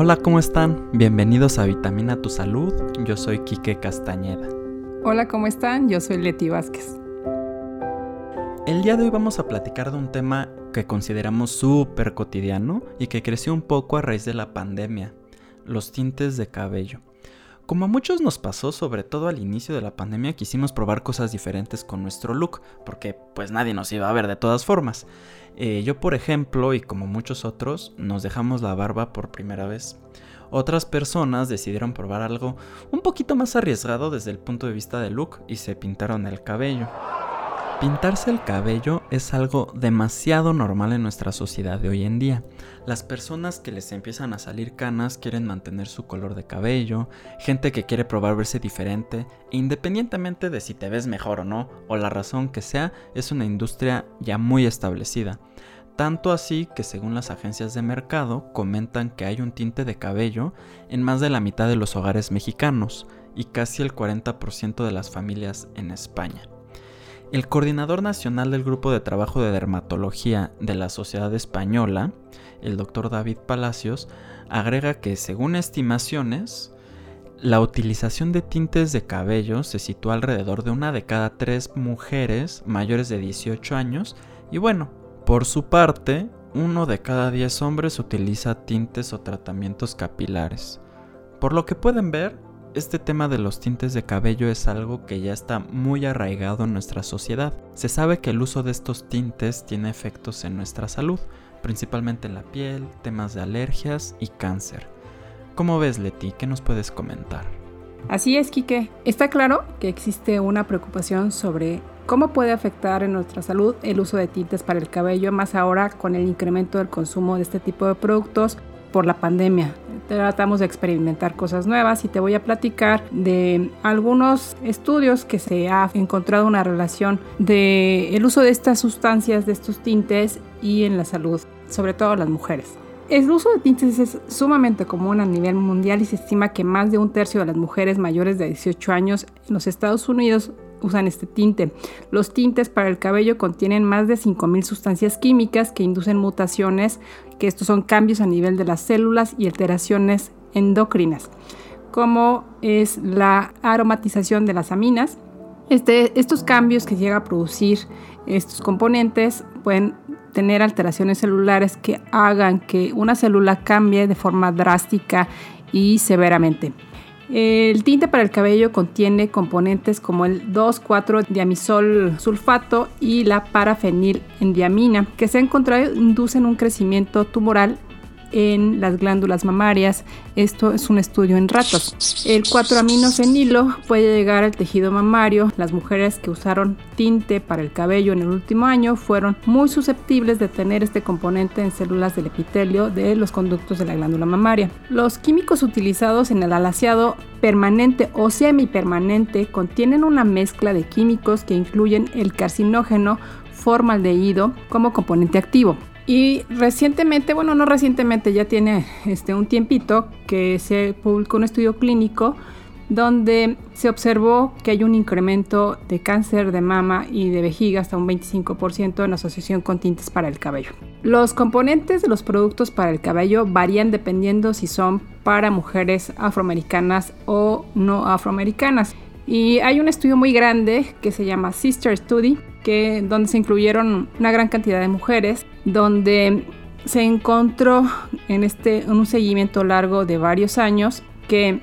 Hola, ¿cómo están? Bienvenidos a Vitamina Tu Salud. Yo soy Quique Castañeda. Hola, ¿cómo están? Yo soy Leti Vázquez. El día de hoy vamos a platicar de un tema que consideramos súper cotidiano y que creció un poco a raíz de la pandemia, los tintes de cabello. Como a muchos nos pasó, sobre todo al inicio de la pandemia, quisimos probar cosas diferentes con nuestro look, porque pues nadie nos iba a ver de todas formas. Eh, yo, por ejemplo, y como muchos otros, nos dejamos la barba por primera vez. Otras personas decidieron probar algo un poquito más arriesgado desde el punto de vista de look y se pintaron el cabello. Pintarse el cabello es algo demasiado normal en nuestra sociedad de hoy en día. Las personas que les empiezan a salir canas quieren mantener su color de cabello, gente que quiere probar verse diferente, e independientemente de si te ves mejor o no, o la razón que sea, es una industria ya muy establecida. Tanto así que según las agencias de mercado comentan que hay un tinte de cabello en más de la mitad de los hogares mexicanos y casi el 40% de las familias en España. El coordinador nacional del Grupo de Trabajo de Dermatología de la Sociedad Española, el doctor David Palacios, agrega que según estimaciones, la utilización de tintes de cabello se sitúa alrededor de una de cada tres mujeres mayores de 18 años y bueno, por su parte, uno de cada 10 hombres utiliza tintes o tratamientos capilares. Por lo que pueden ver, este tema de los tintes de cabello es algo que ya está muy arraigado en nuestra sociedad. Se sabe que el uso de estos tintes tiene efectos en nuestra salud, principalmente en la piel, temas de alergias y cáncer. ¿Cómo ves, Leti? ¿Qué nos puedes comentar? Así es, Quique. Está claro que existe una preocupación sobre cómo puede afectar en nuestra salud el uso de tintes para el cabello, más ahora con el incremento del consumo de este tipo de productos por la pandemia tratamos de experimentar cosas nuevas y te voy a platicar de algunos estudios que se ha encontrado una relación de el uso de estas sustancias, de estos tintes y en la salud, sobre todo las mujeres. El uso de tintes es sumamente común a nivel mundial y se estima que más de un tercio de las mujeres mayores de 18 años en los Estados Unidos usan este tinte. Los tintes para el cabello contienen más de 5.000 sustancias químicas que inducen mutaciones, que estos son cambios a nivel de las células y alteraciones endocrinas, como es la aromatización de las aminas. Este, estos cambios que llega a producir estos componentes pueden tener alteraciones celulares que hagan que una célula cambie de forma drástica y severamente. El tinte para el cabello contiene componentes como el 2,4-diamisol sulfato y la parafenilendiamina, que se ha encontrado inducen un crecimiento tumoral en las glándulas mamarias. Esto es un estudio en ratas. El 4-aminofenilo puede llegar al tejido mamario. Las mujeres que usaron tinte para el cabello en el último año fueron muy susceptibles de tener este componente en células del epitelio de los conductos de la glándula mamaria. Los químicos utilizados en el alaciado permanente o semipermanente contienen una mezcla de químicos que incluyen el carcinógeno formaldehído como componente activo. Y recientemente, bueno, no recientemente, ya tiene este, un tiempito que se publicó un estudio clínico donde se observó que hay un incremento de cáncer de mama y de vejiga hasta un 25% en asociación con tintes para el cabello. Los componentes de los productos para el cabello varían dependiendo si son para mujeres afroamericanas o no afroamericanas. Y hay un estudio muy grande que se llama Sister Study, donde se incluyeron una gran cantidad de mujeres, donde se encontró en, este, en un seguimiento largo de varios años que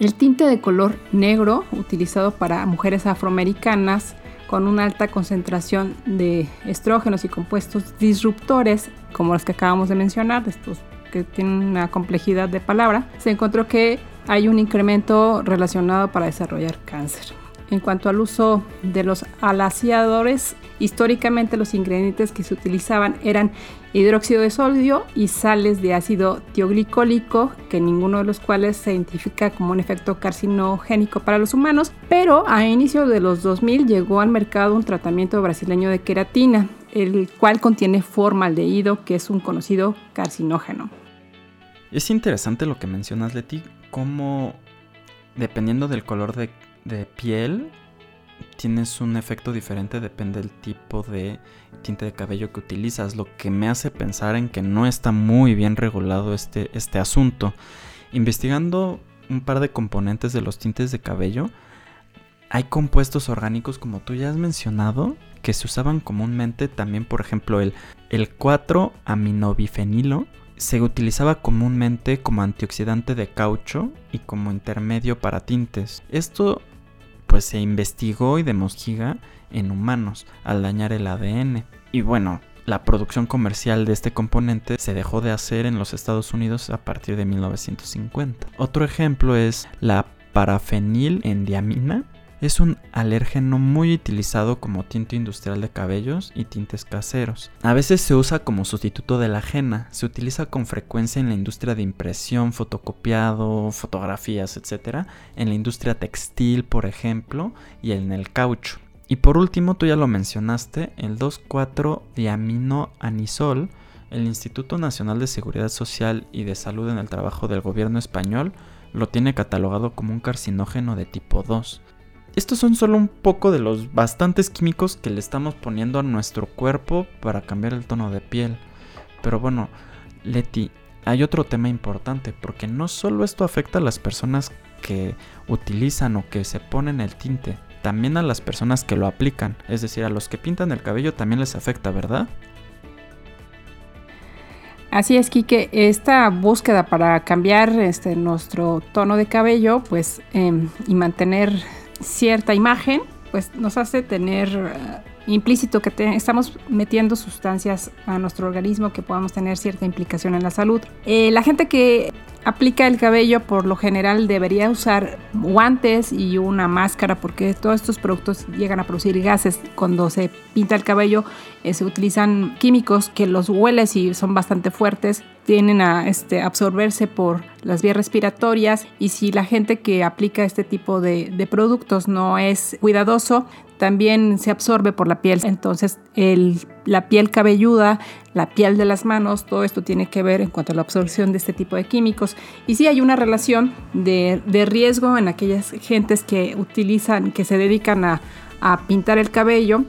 el tinte de color negro utilizado para mujeres afroamericanas con una alta concentración de estrógenos y compuestos disruptores, como los que acabamos de mencionar, estos que tienen una complejidad de palabra, se encontró que hay un incremento relacionado para desarrollar cáncer. En cuanto al uso de los alaciadores, históricamente los ingredientes que se utilizaban eran hidróxido de sodio y sales de ácido tioglicólico, que ninguno de los cuales se identifica como un efecto carcinogénico para los humanos, pero a inicio de los 2000 llegó al mercado un tratamiento brasileño de queratina, el cual contiene formaldehído, que es un conocido carcinógeno. Es interesante lo que mencionas, Leti, cómo dependiendo del color de, piel, tienes un efecto diferente depende del tipo de tinte de cabello que utilizas, lo que me hace pensar en que no está muy bien regulado este, este asunto. Investigando un par de componentes de los tintes de cabello, hay compuestos orgánicos como tú ya has mencionado que se usaban comúnmente también por ejemplo el, el 4-aminobifenilo se utilizaba comúnmente como antioxidante de caucho y como intermedio para tintes. Esto pues se investigó y demostró en humanos al dañar el ADN. Y bueno, la producción comercial de este componente se dejó de hacer en los Estados Unidos a partir de 1950. Otro ejemplo es la parafenilendiamina, es un alérgeno muy utilizado como tinte industrial de cabellos y tintes caseros. A veces se usa como sustituto de la ajena, se utiliza con frecuencia en la industria de impresión, fotocopiado, fotografías, etc. En la industria textil, por ejemplo, y en el caucho. Y por último, tú ya lo mencionaste, el 2,4-diaminoanisol, el Instituto Nacional de Seguridad Social y de Salud en el Trabajo del Gobierno español lo tiene catalogado como un carcinógeno de tipo 2. Estos son solo un poco de los bastantes químicos que le estamos poniendo a nuestro cuerpo para cambiar el tono de piel. Pero bueno, Leti, hay otro tema importante, porque no solo esto afecta a las personas que utilizan o que se ponen el tinte, también a las personas que lo aplican, es decir, a los que pintan el cabello también les afecta, ¿verdad? Así es, Kike, esta búsqueda para cambiar este, nuestro tono de cabello, pues, em, y mantener cierta imagen, pues nos hace tener eh, implícito que estamos metiendo sustancias a nuestro organismo que podamos tener cierta implicación en la salud. Eh, la gente que aplica el cabello por lo general debería usar guantes y una máscara porque todos estos productos llegan a producir gases. Cuando se pinta el cabello eh, se utilizan químicos que los hueles y son bastante fuertes, tienen a este, absorberse por las vías respiratorias y si la gente que aplica este tipo de productos no es cuidadoso, también se absorbe por la piel. Entonces, la piel cabelluda, la piel de las manos, todo esto tiene que ver en cuanto a la absorción de este tipo de químicos. Y sí hay una relación de, riesgo en aquellas gentes que utilizan, que se dedican a, pintar el cabello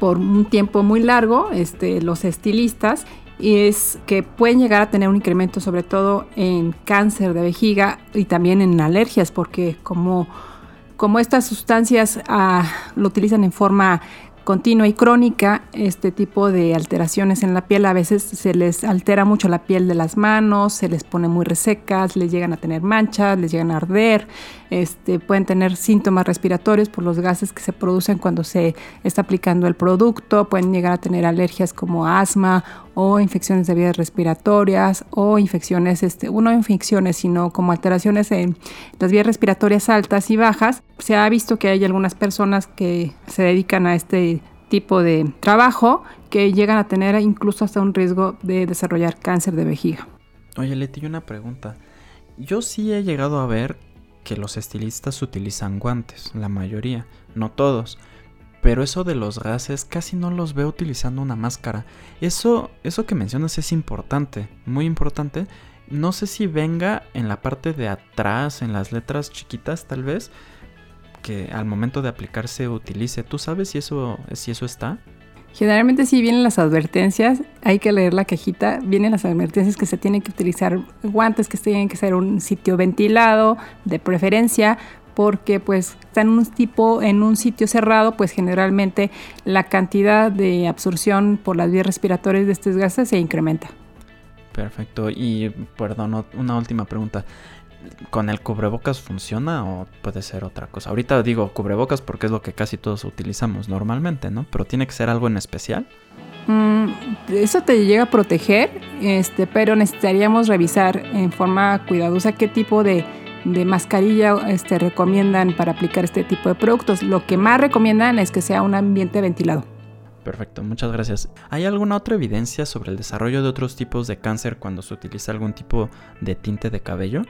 por un tiempo muy largo, este, los estilistas, y es que pueden llegar a tener un incremento sobre todo en cáncer de vejiga y también en alergias, porque como como estas sustancias ah, lo utilizan en forma continua y crónica, este tipo de alteraciones en la piel a veces se les altera mucho la piel de las manos, se les pone muy resecas, les llegan a tener manchas, les llegan a arder, este, pueden tener síntomas respiratorios por los gases que se producen cuando se está aplicando el producto, pueden llegar a tener alergias como asma o infecciones de vías respiratorias o infecciones, este, no infecciones, sino como alteraciones en las vías respiratorias altas y bajas. Se ha visto que hay algunas personas que se dedican a este tipo de trabajo que llegan a tener incluso hasta un riesgo de desarrollar cáncer de vejiga. Oye, Leti, una pregunta. Yo sí he llegado a ver que los estilistas utilizan guantes, la mayoría, no todos. Pero eso de los gases casi no los veo utilizando una máscara. Eso, eso que mencionas es importante, muy importante. No sé si venga en la parte de atrás, en las letras chiquitas tal vez, que al momento de aplicarse utilice. ¿Tú sabes si eso, si eso está? Generalmente sí vienen las advertencias, hay que leer la cajita, vienen las advertencias que se tienen que utilizar guantes, que tienen que ser un sitio ventilado, de preferencia, porque pues están un tipo en un sitio cerrado, pues generalmente la cantidad de absorción por las vías respiratorias de estos gases se incrementa. Perfecto, y perdón, una última pregunta. ¿Con el cubrebocas funciona o puede ser otra cosa? Ahorita digo cubrebocas porque es lo que casi todos utilizamos normalmente, ¿no? Pero tiene que ser algo en especial. Mm, eso te llega a proteger, este, pero necesitaríamos revisar en forma cuidadosa qué tipo de, mascarilla este, recomiendan para aplicar este tipo de productos. Lo que más recomiendan es que sea un ambiente ventilado. Perfecto, muchas gracias. ¿Hay alguna otra evidencia sobre el desarrollo de otros tipos de cáncer cuando se utiliza algún tipo de tinte de cabello?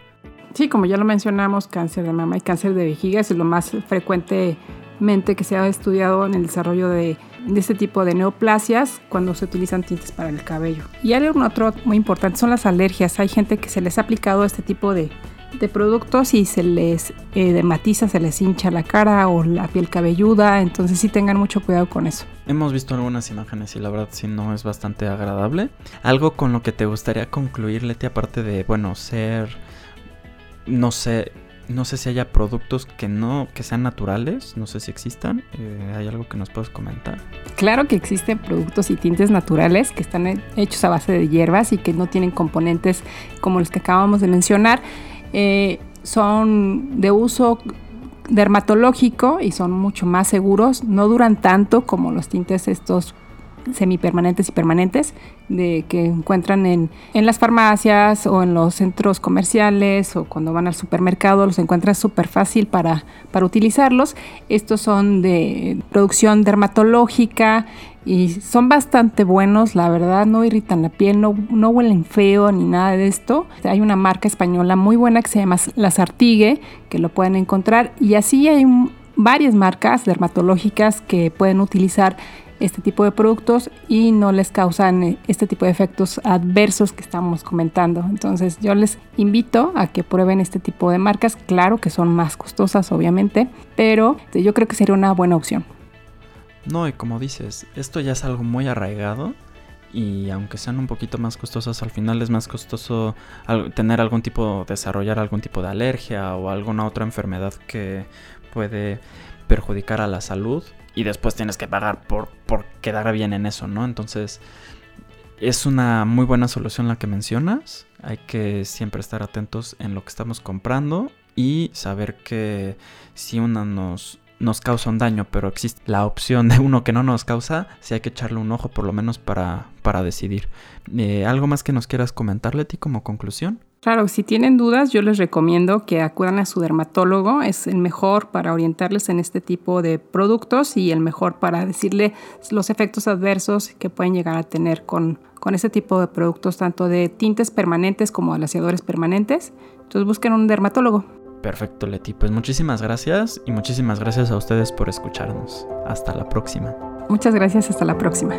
Sí, como ya lo mencionamos, cáncer de mama y cáncer de vejiga es lo más frecuentemente que se ha estudiado en el desarrollo de, este tipo de neoplasias cuando se utilizan tintes para el cabello. Y hay algo otro muy importante, son las alergias. Hay gente que se les ha aplicado este tipo de, de productos y se les eh, dermatiza, se les hincha la cara o la piel cabelluda, entonces sí tengan mucho cuidado con eso. Hemos visto algunas imágenes y la verdad sí no es bastante agradable. Algo con lo que te gustaría concluir, Leti, aparte de, bueno, ser, no sé, no sé si haya productos que no, que sean naturales, no sé si existan. Eh, ¿Hay algo que nos puedes comentar? Claro que existen productos y tintes naturales que están hechos a base de hierbas y que no tienen componentes como los que acabamos de mencionar. Eh, son de uso dermatológico y son mucho más seguros, no duran tanto como los tintes estos semipermanentes y permanentes de que encuentran en, en, las farmacias o en los centros comerciales o cuando van al supermercado los encuentran súper fácil para, para utilizarlos. Estos son de producción dermatológica y son bastante buenos, la verdad, no irritan la piel, no, no huelen feo ni nada de esto. Hay una marca española muy buena que se llama La Sartigue, que lo pueden encontrar y así hay varias marcas dermatológicas que pueden utilizar este tipo de productos y no les causan eh, este tipo de efectos adversos que estamos comentando. Entonces yo les invito a que prueben este tipo de marcas. Claro que son más costosas obviamente, pero yo creo que sería una buena opción. No, y como dices, esto ya es algo muy arraigado y aunque sean un poquito más costosas, al final es más costoso tener algún tipo, desarrollar algún tipo de alergia o alguna otra enfermedad que puede perjudicar a la salud y después tienes que pagar por, por quedar bien en eso, ¿no? Entonces, es una muy buena solución la que mencionas. Hay que siempre estar atentos en lo que estamos comprando y saber que si una nos, nos causa un daño, pero existe la opción de uno que no nos causa, si hay que echarle un ojo por lo menos para, para decidir. Eh, ¿Algo más que nos quieras comentar, Leti, como conclusión? Claro, si tienen dudas, yo les recomiendo que acudan a su dermatólogo. Es el mejor para orientarles en este tipo de productos y el mejor para decirle los efectos adversos que pueden llegar a tener con, con este tipo de productos, tanto de tintes permanentes como alaciadores permanentes. Entonces busquen un dermatólogo. Perfecto, Leti. Pues muchísimas gracias y muchísimas gracias a ustedes por escucharnos. Hasta la próxima. Muchas gracias, hasta la próxima.